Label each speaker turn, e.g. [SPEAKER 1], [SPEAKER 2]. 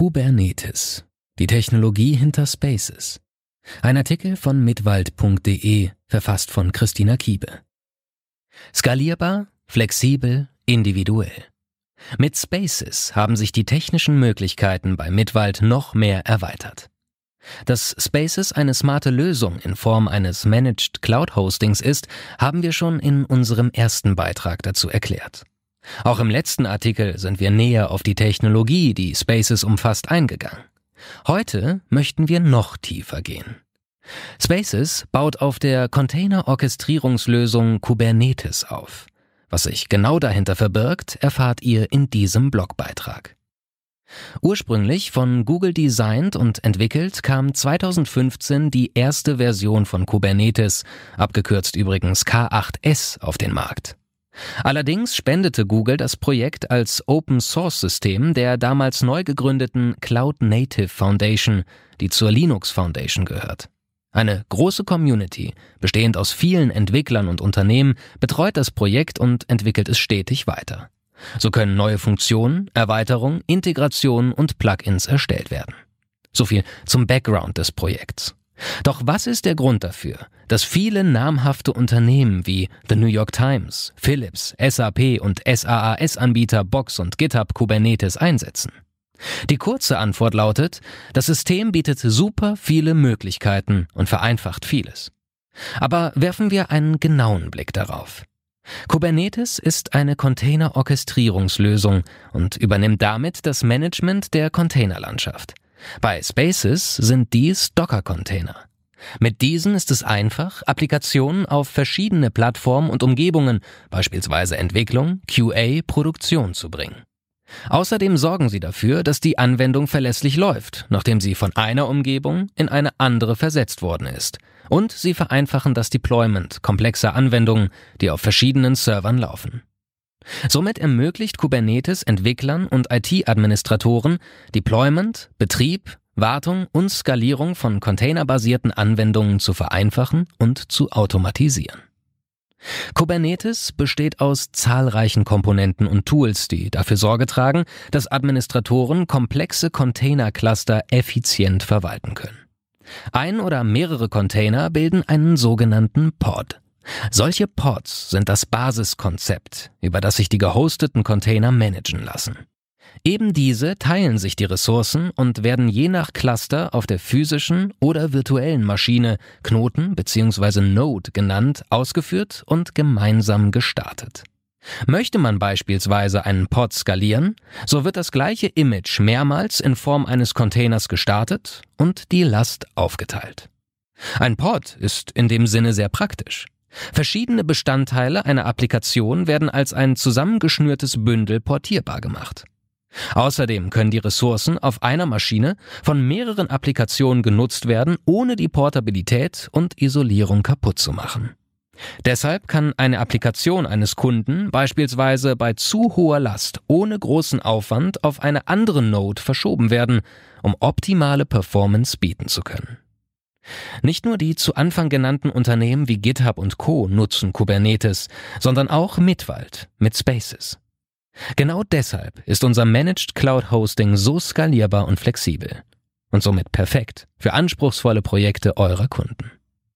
[SPEAKER 1] Kubernetes, die Technologie hinter Spaces. Ein Artikel von mitwald.de, verfasst von Christina Kiebe. Skalierbar, flexibel, individuell. Mit Spaces haben sich die technischen Möglichkeiten bei Mitwald noch mehr erweitert. Dass Spaces eine smarte Lösung in Form eines Managed Cloud Hostings ist, haben wir schon in unserem ersten Beitrag dazu erklärt. Auch im letzten Artikel sind wir näher auf die Technologie, die Spaces umfasst, eingegangen. Heute möchten wir noch tiefer gehen. Spaces baut auf der Container-Orchestrierungslösung Kubernetes auf. Was sich genau dahinter verbirgt, erfahrt ihr in diesem Blogbeitrag. Ursprünglich von Google designt und entwickelt kam 2015 die erste Version von Kubernetes, abgekürzt übrigens K8S, auf den Markt. Allerdings spendete Google das Projekt als Open Source System der damals neu gegründeten Cloud Native Foundation, die zur Linux Foundation gehört. Eine große Community, bestehend aus vielen Entwicklern und Unternehmen, betreut das Projekt und entwickelt es stetig weiter. So können neue Funktionen, Erweiterungen, Integrationen und Plugins erstellt werden. So viel zum Background des Projekts. Doch was ist der Grund dafür, dass viele namhafte Unternehmen wie The New York Times, Philips, SAP und SaaS-Anbieter Box und GitHub Kubernetes einsetzen? Die kurze Antwort lautet, das System bietet super viele Möglichkeiten und vereinfacht vieles. Aber werfen wir einen genauen Blick darauf. Kubernetes ist eine Container-Orchestrierungslösung und übernimmt damit das Management der Containerlandschaft. Bei Spaces sind dies Docker-Container. Mit diesen ist es einfach, Applikationen auf verschiedene Plattformen und Umgebungen, beispielsweise Entwicklung, QA, Produktion zu bringen. Außerdem sorgen sie dafür, dass die Anwendung verlässlich läuft, nachdem sie von einer Umgebung in eine andere versetzt worden ist. Und sie vereinfachen das Deployment komplexer Anwendungen, die auf verschiedenen Servern laufen. Somit ermöglicht Kubernetes Entwicklern und IT-Administratoren Deployment, Betrieb, Wartung und Skalierung von containerbasierten Anwendungen zu vereinfachen und zu automatisieren. Kubernetes besteht aus zahlreichen Komponenten und Tools, die dafür Sorge tragen, dass Administratoren komplexe Containercluster effizient verwalten können. Ein oder mehrere Container bilden einen sogenannten Pod. Solche Pods sind das Basiskonzept, über das sich die gehosteten Container managen lassen. Eben diese teilen sich die Ressourcen und werden je nach Cluster auf der physischen oder virtuellen Maschine Knoten bzw. Node genannt, ausgeführt und gemeinsam gestartet. Möchte man beispielsweise einen Pod skalieren, so wird das gleiche Image mehrmals in Form eines Containers gestartet und die Last aufgeteilt. Ein Pod ist in dem Sinne sehr praktisch. Verschiedene Bestandteile einer Applikation werden als ein zusammengeschnürtes Bündel portierbar gemacht. Außerdem können die Ressourcen auf einer Maschine von mehreren Applikationen genutzt werden, ohne die Portabilität und Isolierung kaputt zu machen. Deshalb kann eine Applikation eines Kunden beispielsweise bei zu hoher Last ohne großen Aufwand auf eine andere Node verschoben werden, um optimale Performance bieten zu können. Nicht nur die zu Anfang genannten Unternehmen wie GitHub und Co nutzen Kubernetes, sondern auch Mitwald mit Spaces. Genau deshalb ist unser Managed Cloud Hosting so skalierbar und flexibel und somit perfekt für anspruchsvolle Projekte eurer Kunden.